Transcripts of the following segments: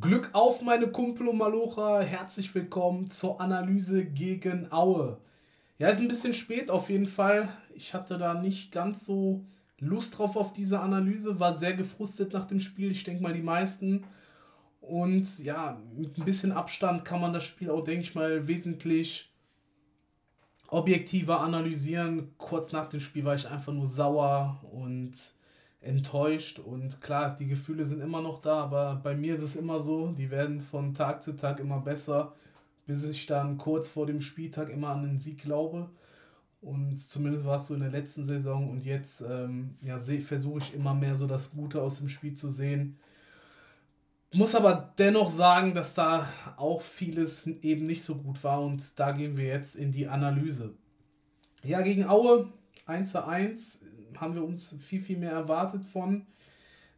Glück auf, meine Kumpel und Malocha. Herzlich willkommen zur Analyse gegen Aue. Ja, ist ein bisschen spät auf jeden Fall. Ich hatte da nicht ganz so Lust drauf auf diese Analyse, war sehr gefrustet nach dem Spiel. Ich denke mal, die meisten. Und ja, mit ein bisschen Abstand kann man das Spiel auch, denke ich mal, wesentlich objektiver analysieren. Kurz nach dem Spiel war ich einfach nur sauer und enttäuscht und klar, die Gefühle sind immer noch da, aber bei mir ist es immer so, die werden von Tag zu Tag immer besser, bis ich dann kurz vor dem Spieltag immer an den Sieg glaube. Und zumindest war es so in der letzten Saison und jetzt ähm, ja, versuche ich immer mehr so das Gute aus dem Spiel zu sehen. Muss aber dennoch sagen, dass da auch vieles eben nicht so gut war und da gehen wir jetzt in die Analyse. Ja, gegen Aue 1 zu 1 haben wir uns viel, viel mehr erwartet von.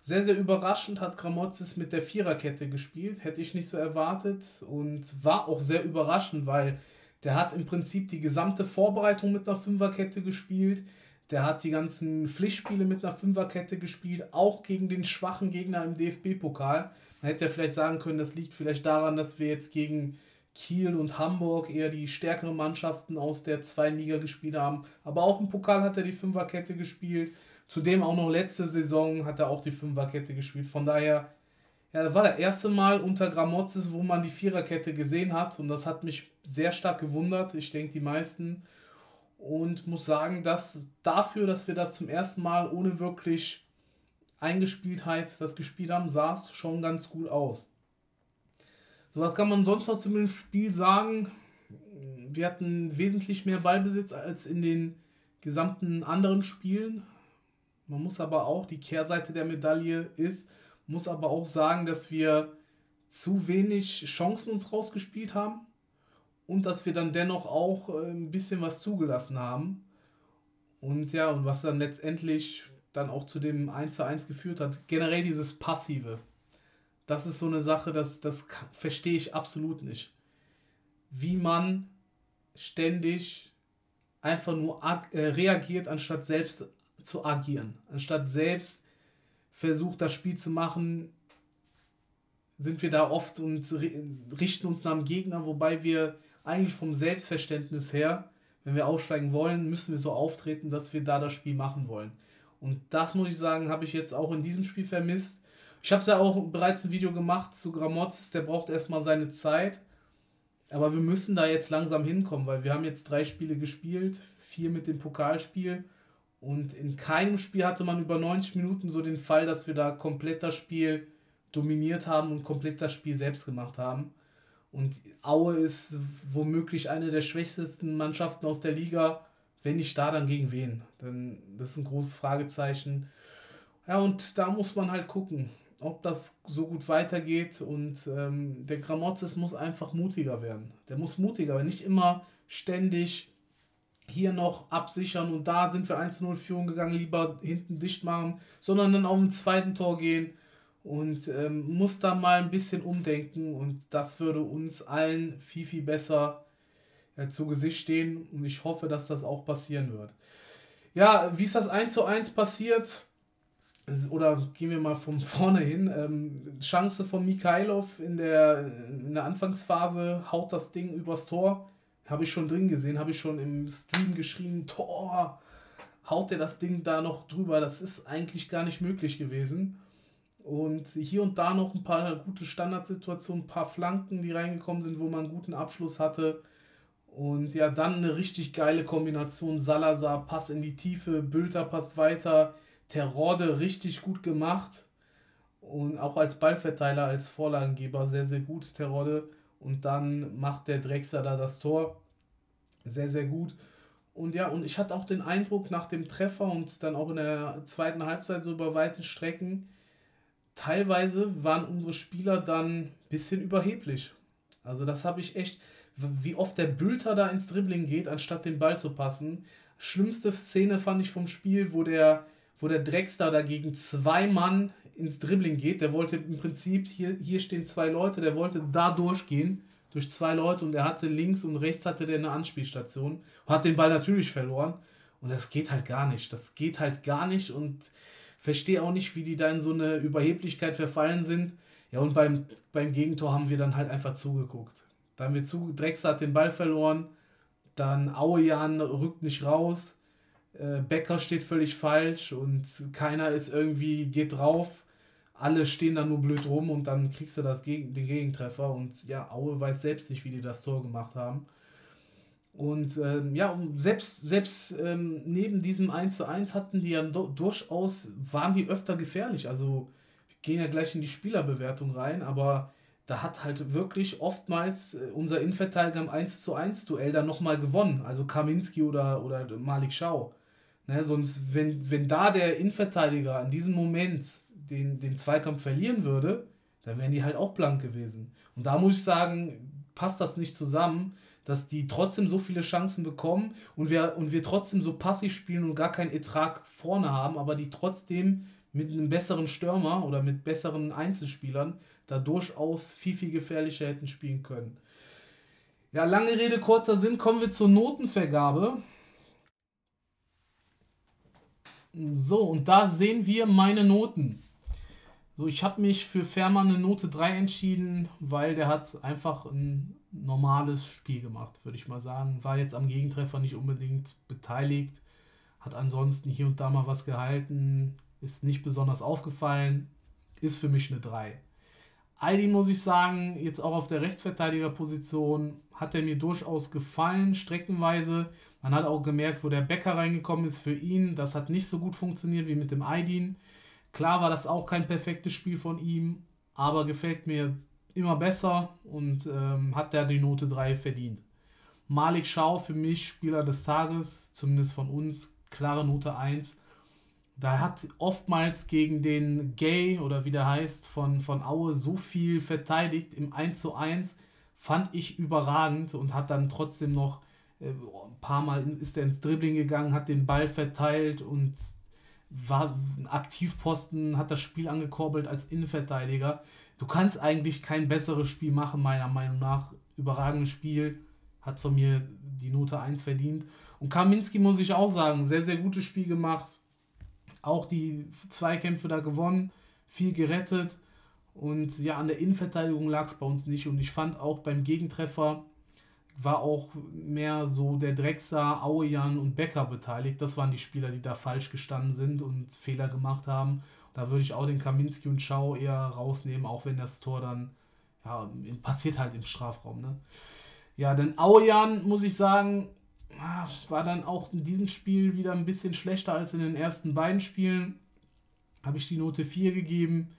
Sehr, sehr überraschend hat Gramozis mit der Viererkette gespielt. Hätte ich nicht so erwartet und war auch sehr überraschend, weil der hat im Prinzip die gesamte Vorbereitung mit einer Fünferkette gespielt. Der hat die ganzen Pflichtspiele mit einer Fünferkette gespielt, auch gegen den schwachen Gegner im DFB-Pokal. Man hätte ja vielleicht sagen können, das liegt vielleicht daran, dass wir jetzt gegen Kiel und Hamburg eher die stärkeren Mannschaften aus der zweiten Liga gespielt haben. Aber auch im Pokal hat er die Fünferkette gespielt. Zudem auch noch letzte Saison hat er auch die Fünferkette gespielt. Von daher, ja, das war das erste Mal unter Gramozis, wo man die Viererkette gesehen hat. Und das hat mich sehr stark gewundert. Ich denke, die meisten. Und muss sagen, dass dafür, dass wir das zum ersten Mal ohne wirklich Eingespieltheit das gespielt haben, sah es schon ganz gut aus. So, was kann man sonst noch zu dem Spiel sagen? Wir hatten wesentlich mehr Ballbesitz als in den gesamten anderen Spielen. Man muss aber auch, die Kehrseite der Medaille ist, muss aber auch sagen, dass wir zu wenig Chancen uns rausgespielt haben und dass wir dann dennoch auch äh, ein bisschen was zugelassen haben. Und ja, und was dann letztendlich dann auch zu dem 1 zu 1 geführt hat. Generell dieses Passive das ist so eine Sache, das, das verstehe ich absolut nicht. Wie man ständig einfach nur äh, reagiert, anstatt selbst zu agieren. Anstatt selbst versucht, das Spiel zu machen, sind wir da oft und richten uns nach dem Gegner, wobei wir eigentlich vom Selbstverständnis her, wenn wir aufsteigen wollen, müssen wir so auftreten, dass wir da das Spiel machen wollen. Und das muss ich sagen, habe ich jetzt auch in diesem Spiel vermisst. Ich habe es ja auch bereits ein Video gemacht zu Gramozis, der braucht erstmal seine Zeit. Aber wir müssen da jetzt langsam hinkommen, weil wir haben jetzt drei Spiele gespielt, vier mit dem Pokalspiel. Und in keinem Spiel hatte man über 90 Minuten so den Fall, dass wir da komplett das Spiel dominiert haben und komplett das Spiel selbst gemacht haben. Und Aue ist womöglich eine der schwächsten Mannschaften aus der Liga. Wenn nicht da, dann gegen wen? Denn das ist ein großes Fragezeichen. Ja, und da muss man halt gucken ob das so gut weitergeht. Und ähm, der Gramozis muss einfach mutiger werden. Der muss mutiger werden, nicht immer ständig hier noch absichern und da sind wir 1-0 Führung gegangen, lieber hinten dicht machen, sondern dann auf den zweiten Tor gehen und ähm, muss da mal ein bisschen umdenken und das würde uns allen viel, viel besser äh, zu Gesicht stehen und ich hoffe, dass das auch passieren wird. Ja, wie ist das 1 zu 1 passiert? Oder gehen wir mal von vorne hin. Ähm, Chance von Mikhailov in der, in der Anfangsphase haut das Ding übers Tor. Habe ich schon drin gesehen, habe ich schon im Stream geschrieben, Tor, haut er das Ding da noch drüber. Das ist eigentlich gar nicht möglich gewesen. Und hier und da noch ein paar gute Standardsituationen, ein paar Flanken, die reingekommen sind, wo man einen guten Abschluss hatte. Und ja, dann eine richtig geile Kombination. Salazar, Pass in die Tiefe, Bülter passt weiter. Terrorde richtig gut gemacht und auch als Ballverteiler, als Vorlagengeber sehr, sehr gut, Terrorde. Und dann macht der Drexler da das Tor. Sehr, sehr gut. Und ja, und ich hatte auch den Eindruck nach dem Treffer und dann auch in der zweiten Halbzeit so über weite Strecken, teilweise waren unsere Spieler dann ein bisschen überheblich. Also das habe ich echt, wie oft der Bülter da ins Dribbling geht, anstatt den Ball zu passen. Schlimmste Szene fand ich vom Spiel, wo der wo der Drexler dagegen zwei Mann ins Dribbling geht. Der wollte im Prinzip, hier, hier stehen zwei Leute, der wollte da durchgehen, durch zwei Leute und er hatte links und rechts hatte der eine Anspielstation. Hat den Ball natürlich verloren. Und das geht halt gar nicht. Das geht halt gar nicht und verstehe auch nicht, wie die da in so eine Überheblichkeit verfallen sind. Ja, und beim, beim Gegentor haben wir dann halt einfach zugeguckt. Da haben wir zu, Drexler hat den Ball verloren, dann Auejan rückt nicht raus, äh, Becker steht völlig falsch und keiner ist irgendwie, geht drauf. Alle stehen da nur blöd rum und dann kriegst du das, den Gegentreffer und ja, Aue weiß selbst nicht, wie die das Tor gemacht haben. Und ähm, ja, selbst, selbst ähm, neben diesem 1 zu 1 hatten die ja durchaus, waren die öfter gefährlich. Also wir gehen ja gleich in die Spielerbewertung rein, aber da hat halt wirklich oftmals äh, unser Innenverteidiger im 1 zu 1 Duell dann nochmal gewonnen. Also Kaminski oder, oder Malik Schau. Ne, sonst, wenn, wenn da der Innenverteidiger in diesem Moment den, den Zweikampf verlieren würde, dann wären die halt auch blank gewesen. Und da muss ich sagen, passt das nicht zusammen dass die trotzdem so viele Chancen bekommen und wir, und wir trotzdem so passiv spielen und gar keinen Ertrag vorne haben, aber die trotzdem mit einem besseren Stürmer oder mit besseren Einzelspielern da durchaus viel, viel gefährlicher hätten spielen können. Ja, lange Rede, kurzer Sinn, kommen wir zur Notenvergabe. So, und da sehen wir meine Noten. So, ich habe mich für Fährmann eine Note 3 entschieden, weil der hat einfach ein normales Spiel gemacht, würde ich mal sagen. War jetzt am Gegentreffer nicht unbedingt beteiligt, hat ansonsten hier und da mal was gehalten, ist nicht besonders aufgefallen, ist für mich eine 3. Aldi muss ich sagen, jetzt auch auf der Rechtsverteidigerposition hat er mir durchaus gefallen, streckenweise. Man hat auch gemerkt, wo der Bäcker reingekommen ist für ihn. Das hat nicht so gut funktioniert wie mit dem Aydin. Klar war das auch kein perfektes Spiel von ihm, aber gefällt mir immer besser und ähm, hat da die Note 3 verdient. Malik Schau für mich Spieler des Tages, zumindest von uns, klare Note 1. Da hat oftmals gegen den Gay oder wie der heißt von, von Aue so viel verteidigt im 1 zu 1, fand ich überragend und hat dann trotzdem noch ein paar Mal ist er ins Dribbling gegangen, hat den Ball verteilt und war ein Aktivposten, hat das Spiel angekurbelt als Innenverteidiger. Du kannst eigentlich kein besseres Spiel machen, meiner Meinung nach. Überragendes Spiel, hat von mir die Note 1 verdient. Und Kaminski muss ich auch sagen, sehr, sehr gutes Spiel gemacht. Auch die Zweikämpfe da gewonnen, viel gerettet. Und ja, an der Innenverteidigung lag es bei uns nicht. Und ich fand auch beim Gegentreffer war auch mehr so der Drexler, Auejan und Becker beteiligt. Das waren die Spieler, die da falsch gestanden sind und Fehler gemacht haben. Da würde ich auch den Kaminski und Schau eher rausnehmen, auch wenn das Tor dann ja, passiert halt im Strafraum. Ne? Ja, denn Auejan, muss ich sagen, ah, war dann auch in diesem Spiel wieder ein bisschen schlechter als in den ersten beiden Spielen. Habe ich die Note 4 gegeben.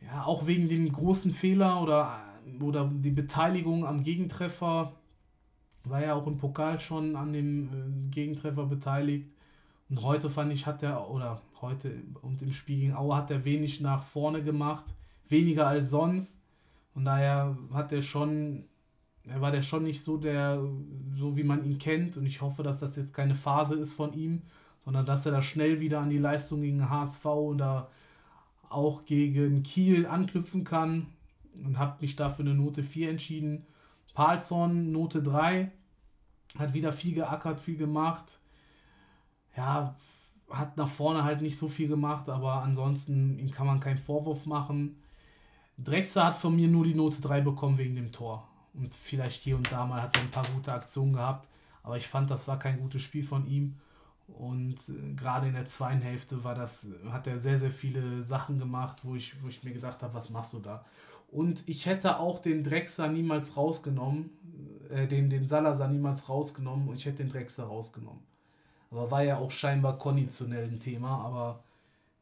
Ja, auch wegen dem großen Fehler oder oder die Beteiligung am Gegentreffer war ja auch im Pokal schon an dem äh, Gegentreffer beteiligt. Und heute fand ich, hat er, oder heute und im Spiel gegen Aue hat er wenig nach vorne gemacht, weniger als sonst. Und daher hat er schon, er war der schon nicht so der, so wie man ihn kennt. Und ich hoffe, dass das jetzt keine Phase ist von ihm, sondern dass er da schnell wieder an die Leistung gegen HSV oder auch gegen Kiel anknüpfen kann und habe mich dafür eine Note 4 entschieden. Palsson, Note 3, hat wieder viel geackert, viel gemacht. Ja, hat nach vorne halt nicht so viel gemacht, aber ansonsten ihm kann man keinen Vorwurf machen. Drexler hat von mir nur die Note 3 bekommen wegen dem Tor. Und vielleicht hier und da mal hat er ein paar gute Aktionen gehabt, aber ich fand, das war kein gutes Spiel von ihm. Und äh, gerade in der zweiten Hälfte war das, hat er sehr, sehr viele Sachen gemacht, wo ich, wo ich mir gedacht habe, was machst du da? Und ich hätte auch den Drexler niemals rausgenommen, äh, den, den Salazar niemals rausgenommen und ich hätte den Drexler rausgenommen. Aber war ja auch scheinbar konditionell ein Thema, aber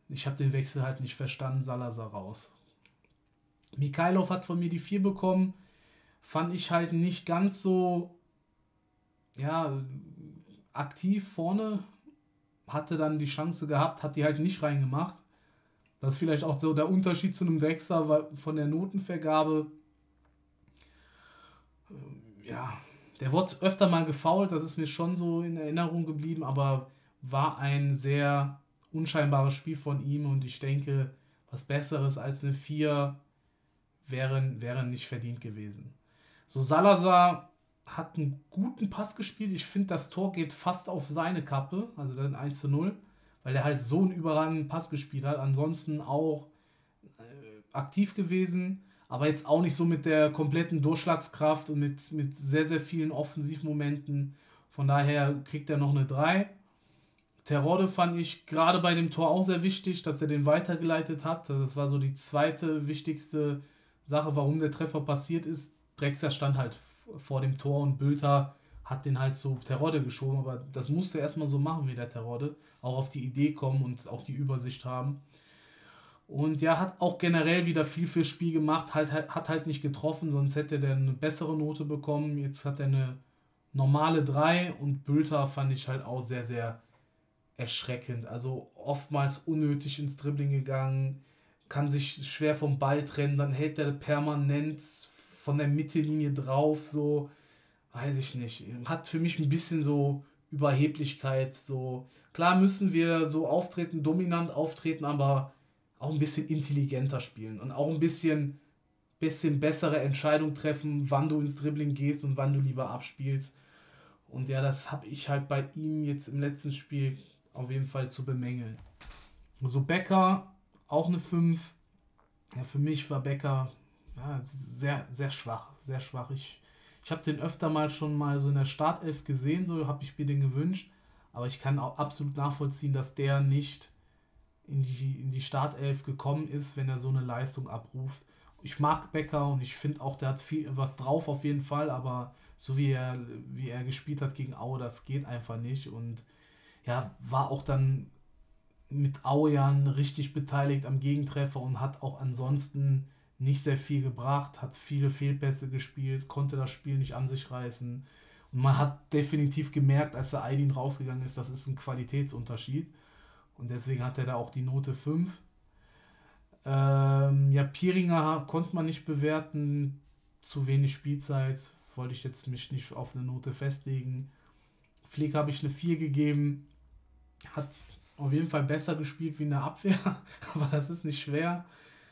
ich habe den Wechsel halt nicht verstanden, Salazar raus. Mikhailov hat von mir die 4 bekommen, fand ich halt nicht ganz so, ja, aktiv vorne, hatte dann die Chance gehabt, hat die halt nicht reingemacht. Das ist vielleicht auch so der Unterschied zu einem weil von der Notenvergabe. Ähm, ja, der wird öfter mal gefault, das ist mir schon so in Erinnerung geblieben, aber war ein sehr unscheinbares Spiel von ihm und ich denke, was Besseres als eine 4 wäre, wäre nicht verdient gewesen. So, Salazar hat einen guten Pass gespielt. Ich finde, das Tor geht fast auf seine Kappe, also dann 1 zu 0 weil er halt so einen überragenden Pass gespielt hat. Ansonsten auch, äh, aktiv gewesen, aber jetzt auch nicht so mit der kompletten Durchschlagskraft und mit, mit sehr, sehr vielen Offensivmomenten. Von daher kriegt er noch eine 3. Terode fand ich gerade bei dem Tor auch sehr wichtig, dass er den weitergeleitet hat. Das war so die zweite wichtigste Sache, warum der Treffer passiert ist. Drexler stand halt vor dem Tor und Bülter hat den halt zu Terodde geschoben, aber das musste erstmal so machen wie der Terodde. Auch auf die Idee kommen und auch die Übersicht haben. Und ja, hat auch generell wieder viel fürs Spiel gemacht, halt, hat halt nicht getroffen, sonst hätte er eine bessere Note bekommen. Jetzt hat er eine normale 3 und Bülter fand ich halt auch sehr, sehr erschreckend. Also oftmals unnötig ins Dribbling gegangen, kann sich schwer vom Ball trennen, dann hält er permanent von der Mittellinie drauf, so, weiß ich nicht. Hat für mich ein bisschen so Überheblichkeit, so. Klar müssen wir so auftreten, dominant auftreten, aber auch ein bisschen intelligenter spielen und auch ein bisschen, bisschen bessere Entscheidungen treffen, wann du ins Dribbling gehst und wann du lieber abspielst. Und ja, das habe ich halt bei ihm jetzt im letzten Spiel auf jeden Fall zu bemängeln. So Becker, auch eine 5. Ja, für mich war Becker ja, sehr, sehr schwach. Sehr schwach. Ich, ich habe den öfter mal schon mal so in der Startelf gesehen, so habe ich mir den gewünscht. Aber ich kann auch absolut nachvollziehen, dass der nicht in die, in die Startelf gekommen ist, wenn er so eine Leistung abruft. Ich mag Becker und ich finde auch, der hat viel was drauf auf jeden Fall, aber so wie er, wie er gespielt hat gegen Aue, das geht einfach nicht. Und ja, war auch dann mit Aujan richtig beteiligt am Gegentreffer und hat auch ansonsten nicht sehr viel gebracht, hat viele Fehlpässe gespielt, konnte das Spiel nicht an sich reißen. Und man hat definitiv gemerkt, als der Aydin rausgegangen ist, das ist ein Qualitätsunterschied. Und deswegen hat er da auch die Note 5. Ähm, ja, Piringer konnte man nicht bewerten, zu wenig Spielzeit, wollte ich jetzt mich nicht auf eine Note festlegen. Pfleg habe ich eine 4 gegeben, hat auf jeden Fall besser gespielt wie in der Abwehr, aber das ist nicht schwer.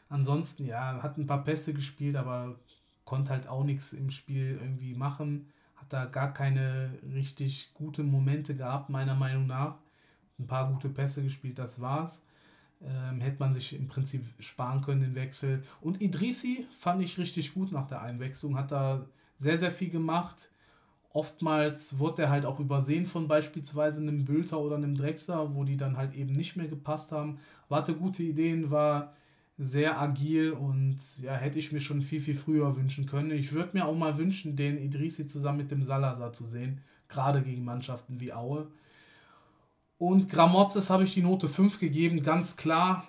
Ansonsten, ja, hat ein paar Pässe gespielt, aber konnte halt auch nichts im Spiel irgendwie machen. Hat da gar keine richtig gute Momente gehabt, meiner Meinung nach. Ein paar gute Pässe gespielt, das war's. Ähm, hätte man sich im Prinzip sparen können, den Wechsel. Und Idrisi fand ich richtig gut nach der Einwechslung, hat da sehr, sehr viel gemacht oftmals wurde er halt auch übersehen von beispielsweise einem Bülter oder einem Drexler, wo die dann halt eben nicht mehr gepasst haben. Hatte gute Ideen, war sehr agil und ja, hätte ich mir schon viel, viel früher wünschen können. Ich würde mir auch mal wünschen, den Idrisi zusammen mit dem Salazar zu sehen, gerade gegen Mannschaften wie Aue. Und Gramozes habe ich die Note 5 gegeben, ganz klar.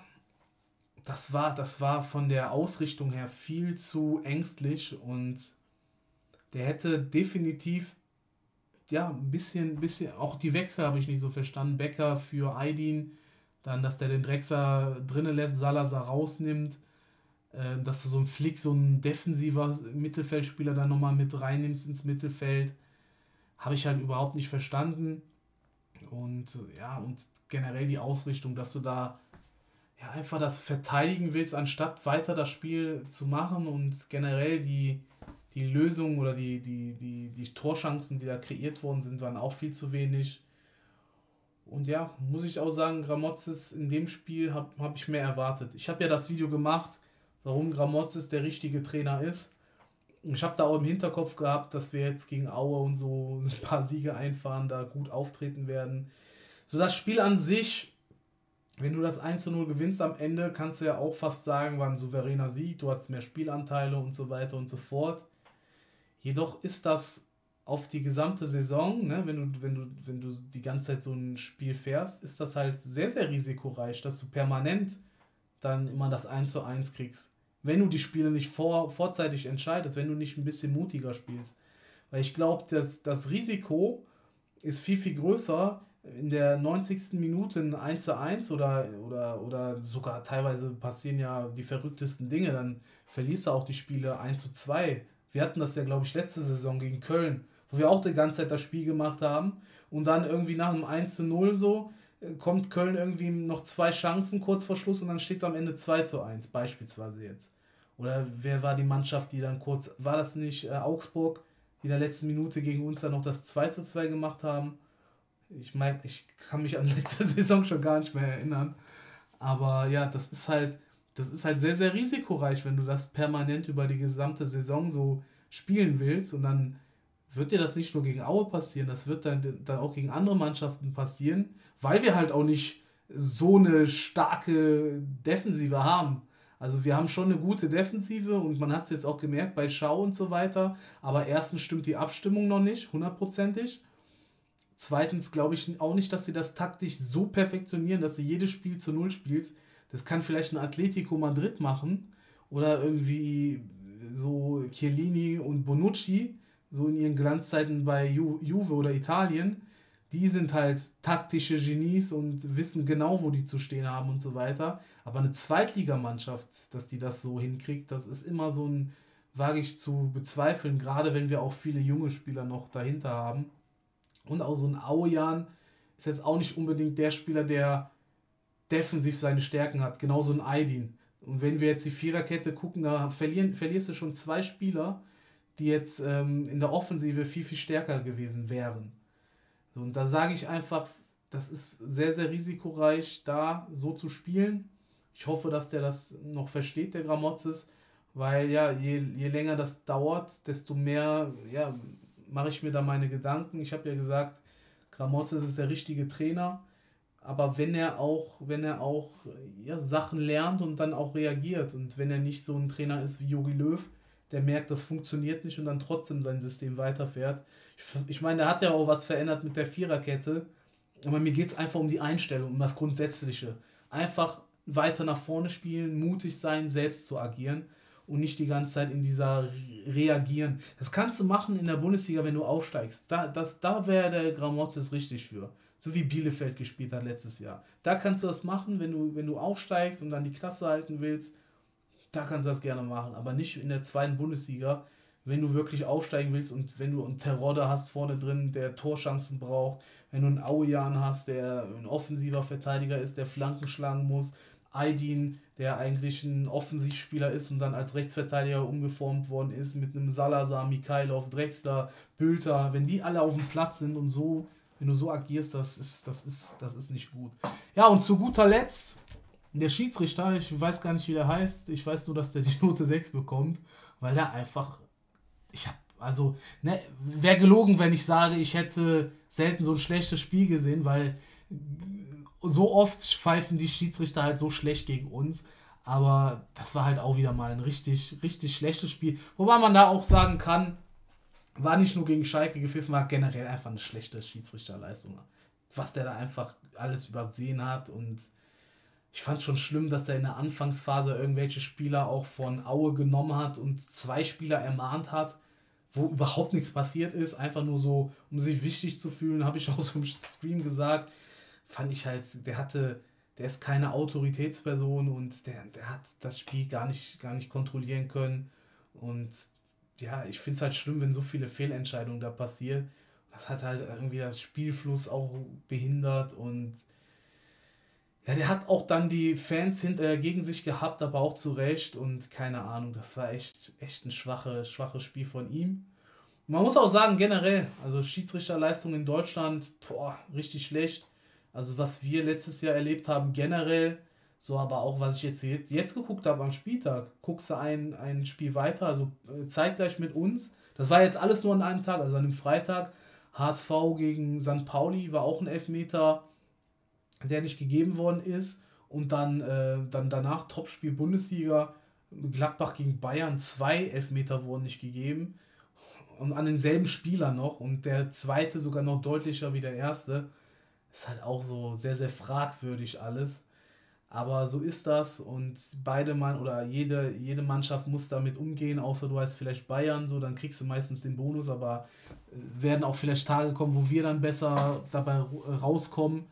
Das war, das war von der Ausrichtung her viel zu ängstlich und der hätte definitiv ja ein bisschen, bisschen auch die Wechsel habe ich nicht so verstanden. Becker für Aydin, dann, dass der den Drexer drinnen lässt, Salazar rausnimmt, äh, dass du so einen Flick, so ein defensiver Mittelfeldspieler dann nochmal mit reinnimmst ins Mittelfeld, habe ich halt überhaupt nicht verstanden. Und ja, und generell die Ausrichtung, dass du da ja, einfach das verteidigen willst, anstatt weiter das Spiel zu machen und generell die, die Lösungen oder die, die, die, die Torchancen, die da kreiert worden sind, waren auch viel zu wenig. Und ja, muss ich auch sagen, Gramozis in dem Spiel habe hab ich mehr erwartet. Ich habe ja das Video gemacht, warum Gramozis der richtige Trainer ist. Ich habe da auch im Hinterkopf gehabt, dass wir jetzt gegen Aue und so ein paar Siege einfahren, da gut auftreten werden. So das Spiel an sich, wenn du das 1 zu 0 gewinnst am Ende, kannst du ja auch fast sagen, war ein souveräner Sieg, du hattest mehr Spielanteile und so weiter und so fort. Jedoch ist das auf die gesamte Saison, ne, wenn du, wenn du, wenn du die ganze Zeit so ein Spiel fährst, ist das halt sehr, sehr risikoreich, dass du permanent dann immer das 1 zu 1 kriegst. Wenn du die Spiele nicht vor, vorzeitig entscheidest, wenn du nicht ein bisschen mutiger spielst. Weil ich glaube, dass das Risiko ist viel, viel größer, in der 90. Minute ein 1 zu 1 oder, oder, oder sogar teilweise passieren ja die verrücktesten Dinge, dann verlierst du auch die Spiele 1 zu 2 wir hatten das ja, glaube ich, letzte Saison gegen Köln, wo wir auch die ganze Zeit das Spiel gemacht haben. Und dann irgendwie nach einem 1 zu 0 so äh, kommt Köln irgendwie noch zwei Chancen kurz vor Schluss und dann steht es am Ende 2 zu 1, beispielsweise jetzt. Oder wer war die Mannschaft, die dann kurz, war das nicht äh, Augsburg, die in der letzten Minute gegen uns dann noch das 2 zu 2 gemacht haben? Ich meine, ich kann mich an letzte Saison schon gar nicht mehr erinnern. Aber ja, das ist halt, das ist halt sehr, sehr risikoreich, wenn du das permanent über die gesamte Saison so spielen willst und dann wird dir das nicht nur gegen Aue passieren, das wird dann, dann auch gegen andere Mannschaften passieren, weil wir halt auch nicht so eine starke Defensive haben. Also wir haben schon eine gute Defensive und man hat es jetzt auch gemerkt bei Schau und so weiter, aber erstens stimmt die Abstimmung noch nicht, hundertprozentig. Zweitens glaube ich auch nicht, dass sie das taktisch so perfektionieren, dass sie jedes Spiel zu Null spielt. Das kann vielleicht ein Atletico Madrid machen oder irgendwie so Chiellini und Bonucci, so in ihren Glanzzeiten bei Ju Juve oder Italien, die sind halt taktische Genies und wissen genau, wo die zu stehen haben und so weiter. Aber eine Zweitligamannschaft, dass die das so hinkriegt, das ist immer so ein, wage ich zu bezweifeln, gerade wenn wir auch viele junge Spieler noch dahinter haben. Und auch so ein Aujan ist jetzt auch nicht unbedingt der Spieler, der defensiv seine Stärken hat. Genauso ein Aydin. Und wenn wir jetzt die Viererkette gucken, da verlieren, verlierst du schon zwei Spieler, die jetzt ähm, in der Offensive viel, viel stärker gewesen wären. So, und da sage ich einfach, das ist sehr, sehr risikoreich, da so zu spielen. Ich hoffe, dass der das noch versteht, der Gramozis, weil ja, je, je länger das dauert, desto mehr ja, mache ich mir da meine Gedanken. Ich habe ja gesagt, Gramozis ist der richtige Trainer aber wenn er auch, wenn er auch ja, Sachen lernt und dann auch reagiert und wenn er nicht so ein Trainer ist wie Jogi Löw, der merkt, das funktioniert nicht und dann trotzdem sein System weiterfährt. Ich, ich meine, der hat ja auch was verändert mit der Viererkette, aber mir geht es einfach um die Einstellung, um das Grundsätzliche. Einfach weiter nach vorne spielen, mutig sein, selbst zu agieren und nicht die ganze Zeit in dieser Reagieren. Das kannst du machen in der Bundesliga, wenn du aufsteigst. Da, da wäre der Gramozis richtig für so wie Bielefeld gespielt hat letztes Jahr. Da kannst du das machen, wenn du, wenn du aufsteigst und dann die Klasse halten willst. Da kannst du das gerne machen, aber nicht in der zweiten Bundesliga, wenn du wirklich aufsteigen willst und wenn du einen Terodde hast vorne drin, der Torchancen braucht, wenn du einen Aujan hast, der ein offensiver Verteidiger ist, der Flanken schlagen muss, Aydin, der eigentlich ein Offensivspieler ist und dann als Rechtsverteidiger umgeformt worden ist mit einem Salazar, Mikhailov, Drexler, Bülter, wenn die alle auf dem Platz sind und so wenn du so agierst, das ist, das ist, das ist nicht gut. Ja, und zu guter Letzt, der Schiedsrichter, ich weiß gar nicht, wie der heißt, ich weiß nur, dass der die Note 6 bekommt, weil der einfach, ich habe, also, ne, wäre gelogen, wenn ich sage, ich hätte selten so ein schlechtes Spiel gesehen, weil so oft pfeifen die Schiedsrichter halt so schlecht gegen uns. Aber das war halt auch wieder mal ein richtig, richtig schlechtes Spiel. Wobei man da auch sagen kann, war nicht nur gegen Schalke gepfiffen, war generell einfach eine schlechte Schiedsrichterleistung. Was der da einfach alles übersehen hat und ich fand schon schlimm, dass er in der Anfangsphase irgendwelche Spieler auch von Aue genommen hat und zwei Spieler ermahnt hat, wo überhaupt nichts passiert ist, einfach nur so, um sich wichtig zu fühlen, habe ich auch so im Stream gesagt, fand ich halt, der hatte, der ist keine Autoritätsperson und der, der hat das Spiel gar nicht, gar nicht kontrollieren können. Und ja, ich finde es halt schlimm, wenn so viele Fehlentscheidungen da passieren. Das hat halt irgendwie das Spielfluss auch behindert und ja, der hat auch dann die Fans hinter, gegen sich gehabt, aber auch zu Recht und keine Ahnung, das war echt, echt ein schwache, schwaches Spiel von ihm. Man muss auch sagen, generell, also Schiedsrichterleistung in Deutschland, boah, richtig schlecht. Also was wir letztes Jahr erlebt haben, generell, so, aber auch was ich jetzt, jetzt, jetzt geguckt habe am Spieltag, guckst du ein, ein Spiel weiter, also äh, zeitgleich mit uns. Das war jetzt alles nur an einem Tag, also an dem Freitag. HSV gegen St. Pauli war auch ein Elfmeter, der nicht gegeben worden ist. Und dann, äh, dann danach Topspiel Bundesliga, Gladbach gegen Bayern, zwei Elfmeter wurden nicht gegeben. Und an denselben Spieler noch. Und der zweite sogar noch deutlicher wie der erste. Ist halt auch so sehr, sehr fragwürdig alles. Aber so ist das und beide Mann oder jede, jede Mannschaft muss damit umgehen, außer du heißt vielleicht Bayern, so dann kriegst du meistens den Bonus, aber äh, werden auch vielleicht Tage kommen, wo wir dann besser dabei rauskommen.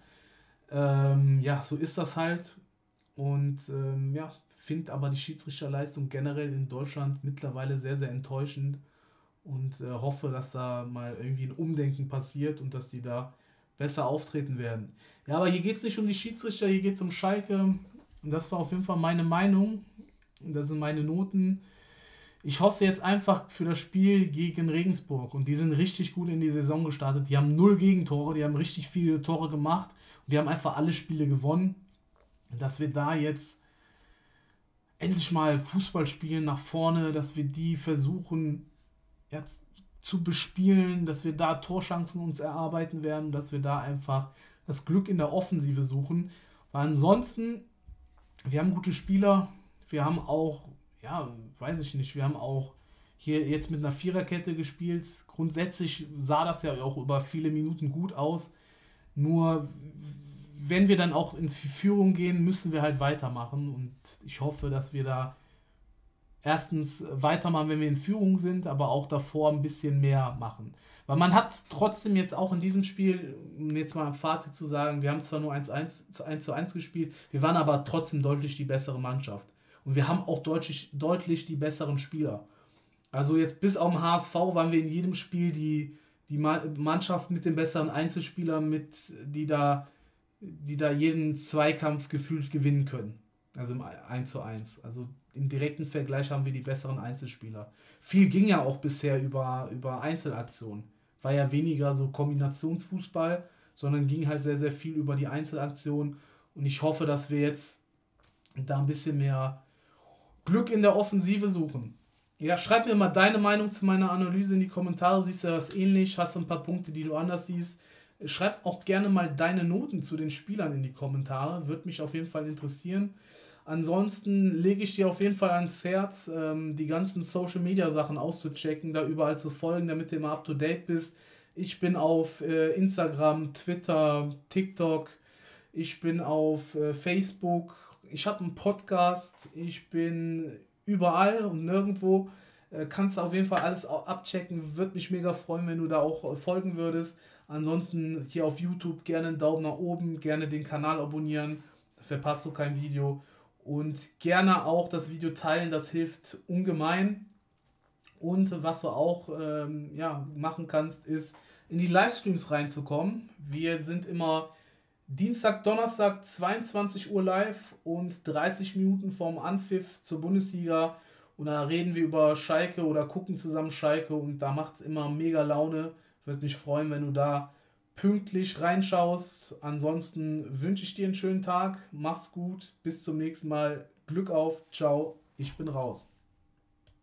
Ähm, ja, so ist das halt. Und ähm, ja, finde aber die Schiedsrichterleistung generell in Deutschland mittlerweile sehr, sehr enttäuschend und äh, hoffe, dass da mal irgendwie ein Umdenken passiert und dass die da besser auftreten werden. Ja, aber hier geht es nicht um die Schiedsrichter, hier geht es um Schalke. Und das war auf jeden Fall meine Meinung. Das sind meine Noten. Ich hoffe jetzt einfach für das Spiel gegen Regensburg. Und die sind richtig gut in die Saison gestartet. Die haben null Gegentore, die haben richtig viele Tore gemacht. Die haben einfach alle Spiele gewonnen. Dass wir da jetzt endlich mal Fußball spielen nach vorne, dass wir die versuchen jetzt zu bespielen, dass wir da Torchancen uns erarbeiten werden, dass wir da einfach das Glück in der Offensive suchen. Weil ansonsten, wir haben gute Spieler, wir haben auch, ja, weiß ich nicht, wir haben auch hier jetzt mit einer Viererkette gespielt. Grundsätzlich sah das ja auch über viele Minuten gut aus. Nur wenn wir dann auch ins Führung gehen, müssen wir halt weitermachen. Und ich hoffe, dass wir da erstens weitermachen, wenn wir in Führung sind, aber auch davor ein bisschen mehr machen. Weil man hat trotzdem jetzt auch in diesem Spiel, um jetzt mal ein Fazit zu sagen, wir haben zwar nur 1-1 zu 1 zu 1 gespielt, wir waren aber trotzdem deutlich die bessere Mannschaft. Und wir haben auch deutlich, deutlich die besseren Spieler. Also jetzt bis auf den HSV waren wir in jedem Spiel die, die Mannschaft mit den besseren Einzelspielern, mit, die da die da jeden Zweikampf gefühlt gewinnen können. Also im 1 zu 1. Also im direkten Vergleich haben wir die besseren Einzelspieler. Viel ging ja auch bisher über, über Einzelaktionen. War ja weniger so Kombinationsfußball, sondern ging halt sehr, sehr viel über die Einzelaktion. Und ich hoffe, dass wir jetzt da ein bisschen mehr Glück in der Offensive suchen. Ja, schreib mir mal deine Meinung zu meiner Analyse in die Kommentare. Siehst du das ähnlich? Hast du ein paar Punkte, die du anders siehst? Schreib auch gerne mal deine Noten zu den Spielern in die Kommentare. Würde mich auf jeden Fall interessieren. Ansonsten lege ich dir auf jeden Fall ans Herz, ähm, die ganzen Social Media Sachen auszuchecken, da überall zu folgen, damit du immer up to date bist. Ich bin auf äh, Instagram, Twitter, TikTok, ich bin auf äh, Facebook, ich habe einen Podcast, ich bin überall und nirgendwo. Äh, kannst du auf jeden Fall alles abchecken. Würde mich mega freuen, wenn du da auch äh, folgen würdest. Ansonsten hier auf YouTube gerne einen Daumen nach oben, gerne den Kanal abonnieren, verpasst du kein Video. Und gerne auch das Video teilen, das hilft ungemein. Und was du auch ähm, ja, machen kannst, ist in die Livestreams reinzukommen. Wir sind immer Dienstag, Donnerstag, 22 Uhr live und 30 Minuten vorm Anpfiff zur Bundesliga. Und da reden wir über Schalke oder gucken zusammen Schalke und da macht es immer mega Laune. Würde mich freuen, wenn du da pünktlich reinschaust. Ansonsten wünsche ich dir einen schönen Tag. Mach's gut. Bis zum nächsten Mal. Glück auf. Ciao. Ich bin raus.